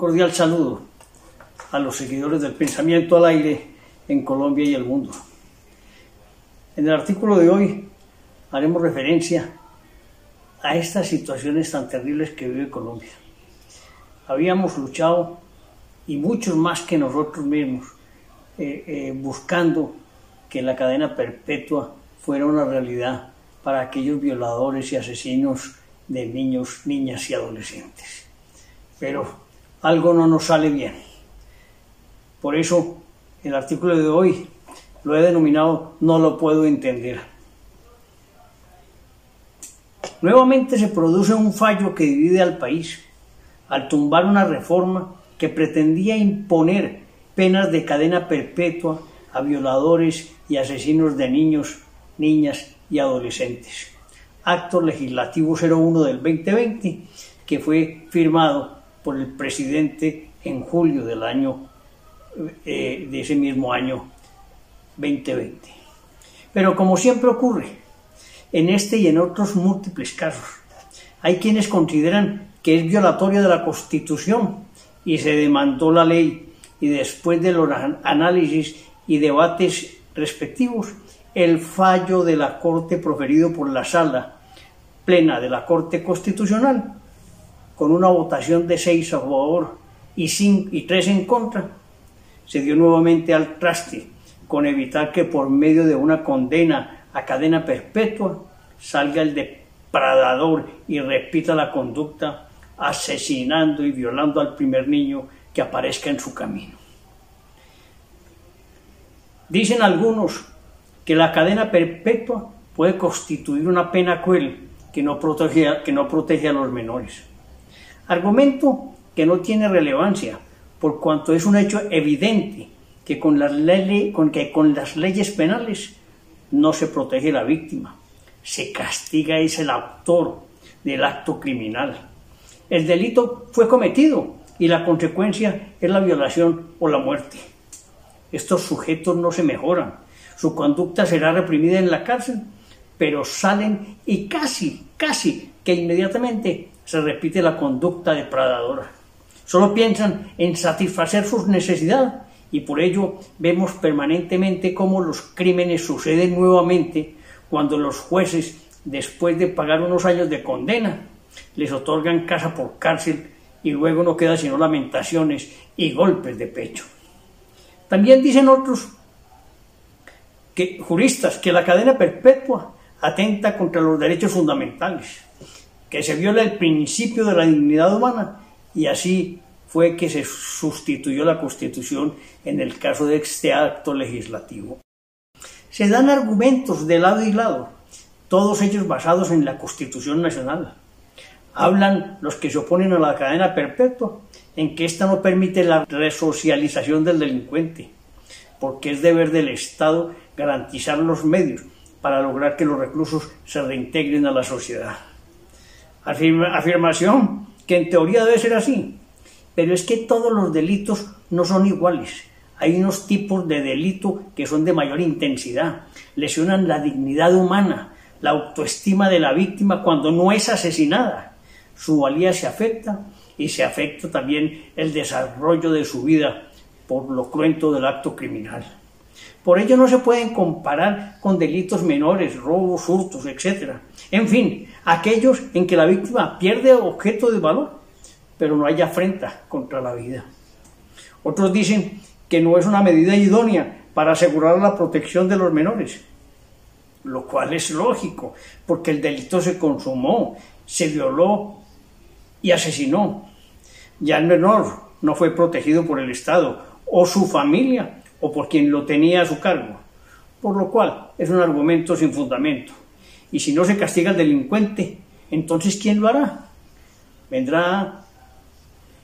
cordial saludo a los seguidores del pensamiento al aire en Colombia y el mundo. En el artículo de hoy haremos referencia a estas situaciones tan terribles que vive Colombia. Habíamos luchado, y muchos más que nosotros mismos, eh, eh, buscando que la cadena perpetua fuera una realidad para aquellos violadores y asesinos de niños, niñas y adolescentes. Pero algo no nos sale bien. Por eso el artículo de hoy lo he denominado No lo puedo entender. Nuevamente se produce un fallo que divide al país al tumbar una reforma que pretendía imponer penas de cadena perpetua a violadores y asesinos de niños, niñas y adolescentes. Acto Legislativo 01 del 2020 que fue firmado por el presidente en julio del año eh, de ese mismo año 2020. Pero como siempre ocurre, en este y en otros múltiples casos, hay quienes consideran que es violatoria de la Constitución y se demandó la ley y después de los análisis y debates respectivos, el fallo de la Corte proferido por la Sala Plena de la Corte Constitucional, con una votación de seis a favor y, tres en contra, se dio nuevamente al traste con evitar que por medio de una condena a cadena perpetua salga el depredador y repita la conducta asesinando y violando al primer niño que aparezca en su camino. Dicen algunos que la cadena perpetua puede constituir una pena cruel que no protege a los menores. Argumento que no tiene relevancia, por cuanto es un hecho evidente que con las, leyes penales no se protege la víctima, se castiga es el autor del acto criminal. El delito fue cometido y la consecuencia es la violación o la muerte. Estos sujetos no se mejoran, su conducta será reprimida en la cárcel, pero salen y casi, casi que inmediatamente se repite la conducta depredadora. Solo piensan en satisfacer sus necesidades y por ello vemos permanentemente cómo los crímenes suceden nuevamente cuando los jueces, después de pagar unos años de condena, les otorgan casa por cárcel y luego no queda sino lamentaciones y golpes de pecho. También dicen otros que, juristas que la cadena perpetua atenta contra los derechos fundamentales, que se viola el principio de la dignidad humana y así fue que se sustituyó la Constitución en el caso de este acto legislativo. Se dan argumentos de lado y lado, todos ellos basados en la Constitución Nacional. Hablan los que se oponen a la cadena perpetua en que ésta no permite la resocialización del delincuente, porque es deber del Estado garantizar los medios para lograr que los reclusos se reintegren a la sociedad. Afirmación que en teoría debe ser así, pero es que todos los delitos no son iguales. Hay unos tipos de delito que son de mayor intensidad, lesionan la dignidad humana, la autoestima de la víctima cuando no es asesinada. Su valía se afecta y se afecta también el desarrollo de su vida por lo cruento del acto criminal. Por ello no se pueden comparar con delitos menores, robos, hurtos, etc. En fin, aquellos en que la víctima pierde objeto de valor, pero no hay afrenta contra la vida. Otros dicen que no es una medida idónea para asegurar la protección de los menores, lo cual es lógico, porque el delito se consumó, se violó y asesinó. Ya el menor no fue protegido por el Estado o su familia o por quien lo tenía a su cargo, por lo cual es un argumento sin fundamento. Y si no se castiga al delincuente, entonces ¿quién lo hará? Vendrá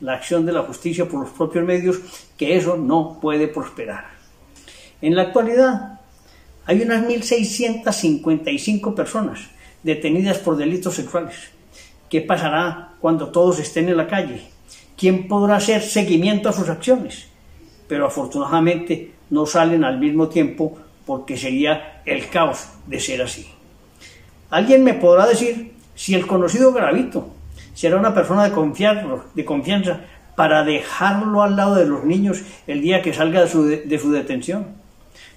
la acción de la justicia por los propios medios, que eso no puede prosperar. En la actualidad hay unas 1.655 personas detenidas por delitos sexuales. ¿Qué pasará cuando todos estén en la calle? ¿Quién podrá hacer seguimiento a sus acciones? Pero afortunadamente no salen al mismo tiempo porque sería el caos de ser así. Alguien me podrá decir si el conocido Gravito, será una persona de confianza, para dejarlo al lado de los niños el día que salga de su detención?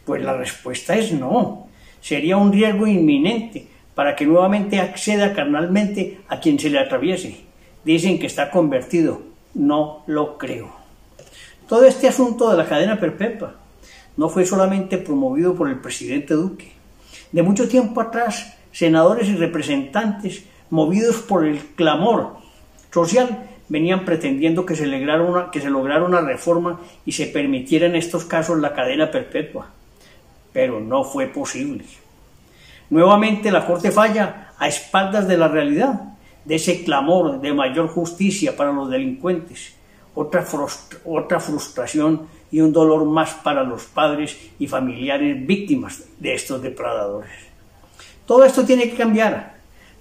Pues la respuesta es no. Sería un riesgo inminente para que nuevamente acceda carnalmente a quien se le atraviese. Dicen que está convertido. No lo creo. Todo este asunto de la cadena perpetua no fue solamente promovido por el presidente Duque. De mucho tiempo atrás, senadores y representantes, movidos por el clamor social, venían pretendiendo que se, lograra una, reforma y se permitiera en estos casos la cadena perpetua. Pero no fue posible. Nuevamente la Corte falla a espaldas de la realidad, de ese clamor de mayor justicia para los delincuentes, otra, otra frustración y un dolor más para los padres y familiares víctimas de estos depredadores. Todo esto tiene que cambiar,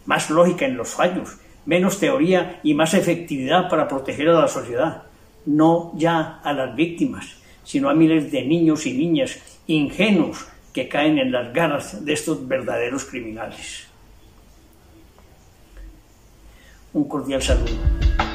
más lógica en los fallos, menos teoría y más efectividad para proteger a la sociedad, no ya a las víctimas, sino a miles de niños y niñas ingenuos que caen en las garras de estos verdaderos criminales. Un cordial saludo.